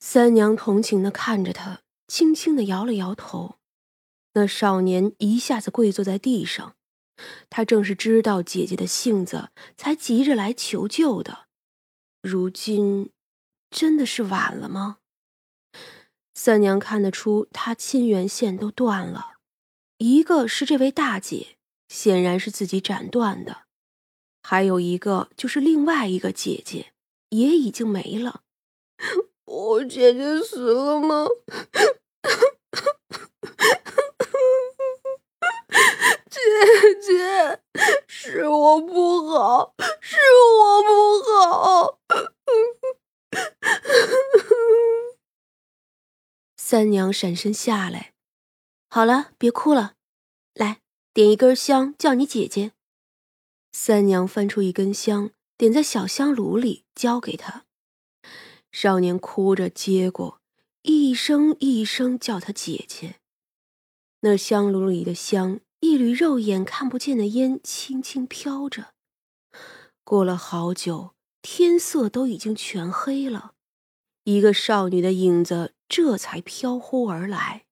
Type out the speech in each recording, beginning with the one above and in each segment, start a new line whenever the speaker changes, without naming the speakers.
三娘同情的看着他，轻轻的摇了摇头。那少年一下子跪坐在地上，他正是知道姐姐的性子，才急着来求救的。如今，真的是晚了吗？三娘看得出，他亲缘线都断了，一个是这位大姐，显然是自己斩断的；还有一个就是另外一个姐姐，也已经没了。
我姐姐死了吗？姐姐，是我不好，是我不好。
三娘闪身下来，好了，别哭了，来点一根香，叫你姐姐。三娘翻出一根香，点在小香炉里，交给他。少年哭着接过，一声一声叫他姐姐。那香炉里的香，一缕肉眼看不见的烟轻轻飘着。过了好久，天色都已经全黑了，一个少女的影子这才飘忽而来。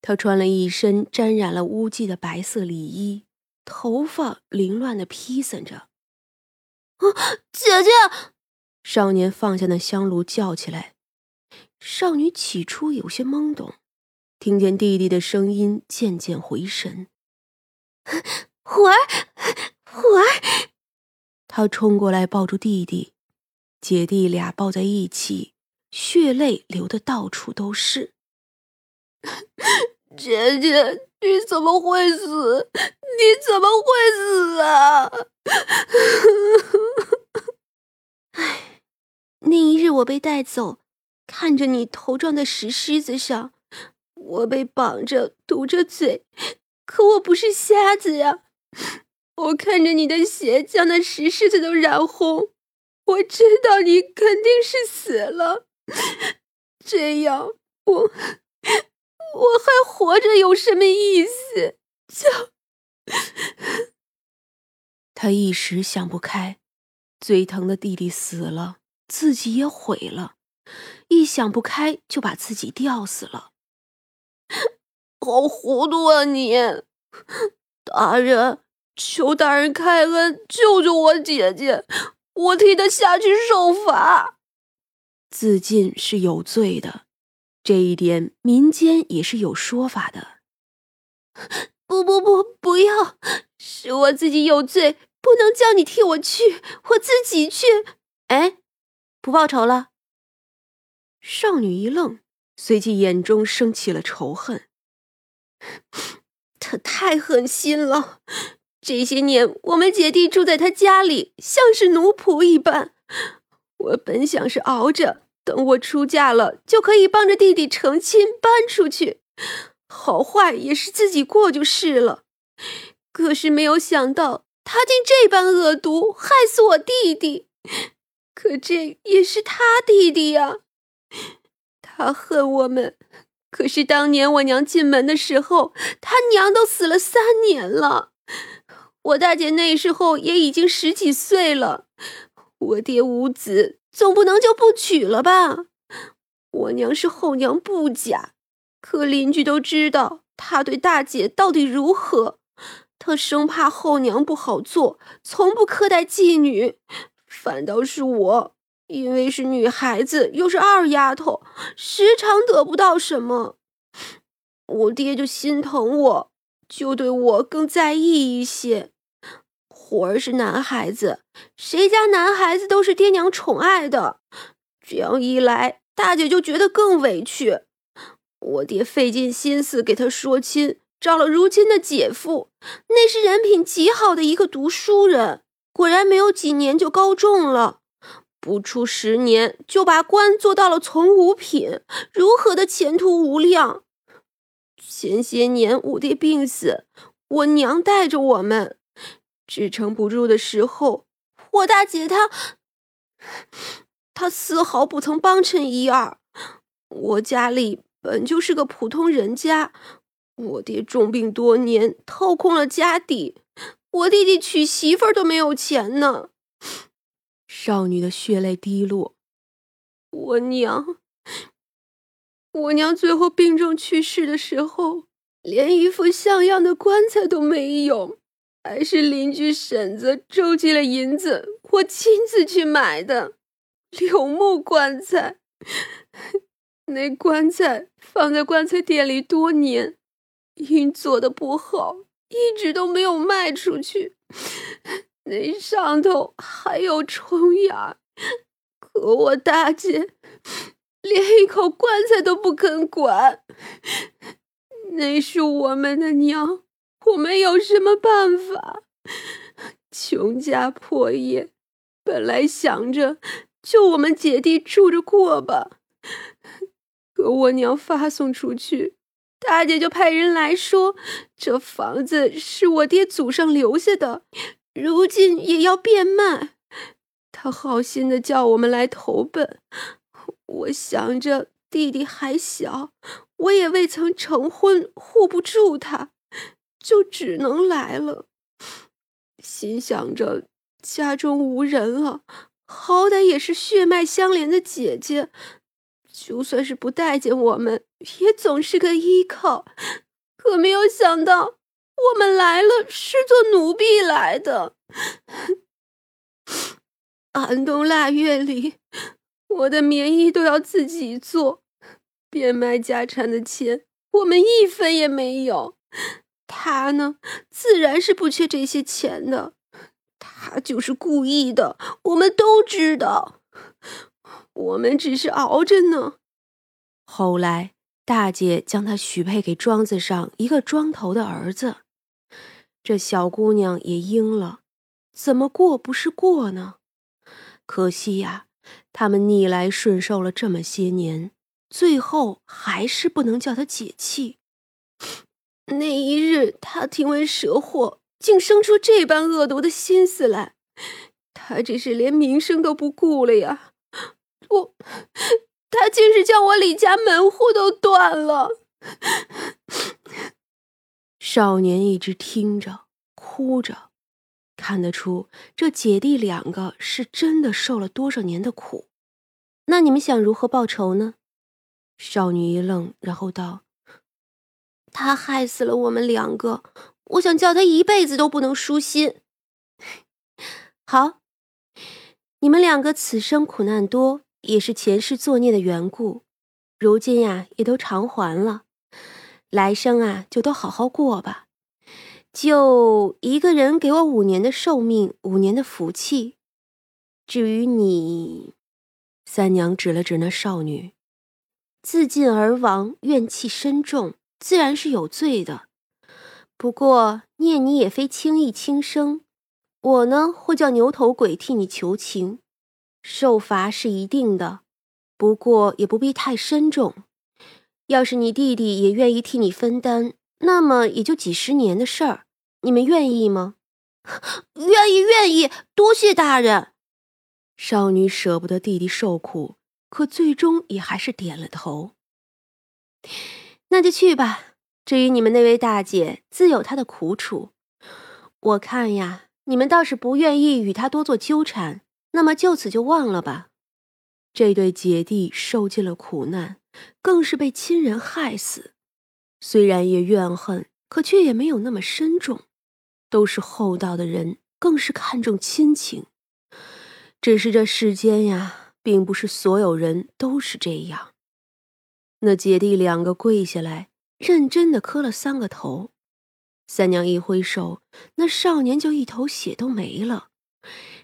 她穿了一身沾染了污迹的白色里衣，头发凌乱的披散着。
啊，姐姐！
少年放下那香炉，叫起来。少女起初有些懵懂，听见弟弟的声音，渐渐回神。
虎儿，虎儿！
他冲过来抱住弟弟，姐弟俩抱在一起，血泪流的到处都是。
姐姐，你怎么会死？你怎么会死啊？
唉。那一日我被带走，看着你头撞在石狮子上，我被绑着堵着嘴，可我不是瞎子呀！我看着你的血将那石狮子都染红，我知道你肯定是死了。这样，我我还活着有什么意思？就他一时想不开，最疼的弟弟死了。自己也毁了，一想不开就把自己吊死了。
好糊涂啊你！大人，求大人开恩，救救我姐姐，我替她下去受罚。
自尽是有罪的，这一点民间也是有说法的。
不不不，不要！是我自己有罪，不能叫你替我去，我自己去。
哎。不报仇了。少女一愣，随即眼中升起了仇恨。
他太狠心了！这些年，我们姐弟住在他家里，像是奴仆一般。我本想是熬着，等我出嫁了，就可以帮着弟弟成亲，搬出去，好坏也是自己过就是了。可是没有想到，他竟这般恶毒，害死我弟弟。可这也是他弟弟呀，他恨我们。可是当年我娘进门的时候，他娘都死了三年了。我大姐那时候也已经十几岁了。我爹无子，总不能就不娶了吧？我娘是后娘不假，可邻居都知道他对大姐到底如何，他生怕后娘不好做，从不苛待妓女。反倒是我，因为是女孩子，又是二丫头，时常得不到什么，我爹就心疼我，就对我更在意一些。虎儿是男孩子，谁家男孩子都是爹娘宠爱的，这样一来，大姐就觉得更委屈。我爹费尽心思给她说亲，找了如今的姐夫，那是人品极好的一个读书人。果然没有几年就高中了，不出十年就把官做到了从五品，如何的前途无量？前些年我爹病死，我娘带着我们，支撑不住的时候，我大姐她，她丝毫不曾帮衬一二。我家里本就是个普通人家，我爹重病多年，掏空了家底。我弟弟娶媳妇儿都没有钱呢。
少女的血泪滴落。
我娘我娘最后病重去世的时候，连一副像样的棺材都没有，还是邻居婶子周济了银子，我亲自去买的柳木棺材。那棺材放在棺材店里多年，因做的不好，一直都没有卖出去。那上头还有虫眼，可我大姐连一口棺材都不肯管。那是我们的娘，我们有什么办法？穷家破业，本来想着就我们姐弟住着过吧。可我娘发送出去，大姐就派人来说，这房子是我爹祖上留下的，如今也要变卖。他好心的叫我们来投奔。我想着弟弟还小，我也未曾成婚，护不住他，就只能来了。心想着家中无人了，好歹也是血脉相连的姐姐。就算是不待见我们，也总是个依靠。可没有想到，我们来了是做奴婢来的。寒冬腊月里，我的棉衣都要自己做，变卖家产的钱，我们一分也没有。他呢，自然是不缺这些钱的。他就是故意的，我们都知道。我们只是熬着呢。
后来，大姐将她许配给庄子上一个庄头的儿子。这小姑娘也应了，怎么过不是过呢？可惜呀，他们逆来顺受了这么些年，最后还是不能叫她解气。
那一日，他听闻蛇祸，竟生出这般恶毒的心思来。他这是连名声都不顾了呀！叫，我李家门户都断了。
少年一直听着，哭着，看得出这姐弟两个是真的受了多少年的苦。那你们想如何报仇呢？少女一愣，然后道：“
他害死了我们两个，我想叫他一辈子都不能舒心。
好，你们两个此生苦难多。”也是前世作孽的缘故，如今呀也都偿还了，来生啊就都好好过吧。就一个人给我五年的寿命，五年的福气。至于你，三娘指了指那少女，自尽而亡，怨气深重，自然是有罪的。不过念你也非轻易轻生，我呢会叫牛头鬼替你求情。受罚是一定的，不过也不必太深重。要是你弟弟也愿意替你分担，那么也就几十年的事儿。你们愿意吗？
愿意，愿意。多谢大人。
少女舍不得弟弟受苦，可最终也还是点了头。那就去吧。至于你们那位大姐，自有她的苦楚。我看呀，你们倒是不愿意与她多做纠缠。那么就此就忘了吧。这对姐弟受尽了苦难，更是被亲人害死，虽然也怨恨，可却也没有那么深重。都是厚道的人，更是看重亲情。只是这世间呀，并不是所有人都是这样。那姐弟两个跪下来，认真的磕了三个头。三娘一挥手，那少年就一头血都没了。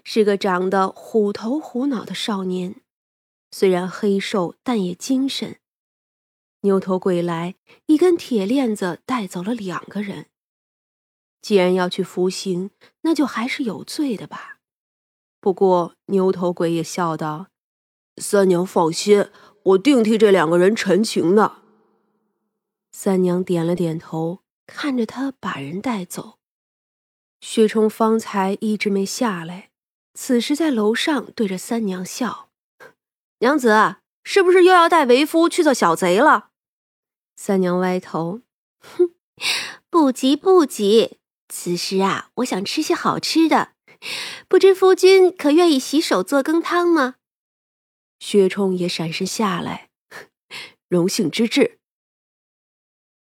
是个长得虎头虎脑的少年，虽然黑瘦，但也精神。牛头鬼来，一根铁链子带走了两个人。既然要去服刑，那就还是有罪的吧。不过牛头鬼也笑道：“
三娘放心，我定替这两个人陈情的。”
三娘点了点头，看着他把人带走。薛冲方才一直没下来。此时在楼上对着三娘笑，娘子是不是又要带为夫去做小贼了？三娘歪头，
哼，不急不急，此时啊，我想吃些好吃的，不知夫君可愿意洗手做羹汤吗？
薛冲也闪身下来，
荣幸之至。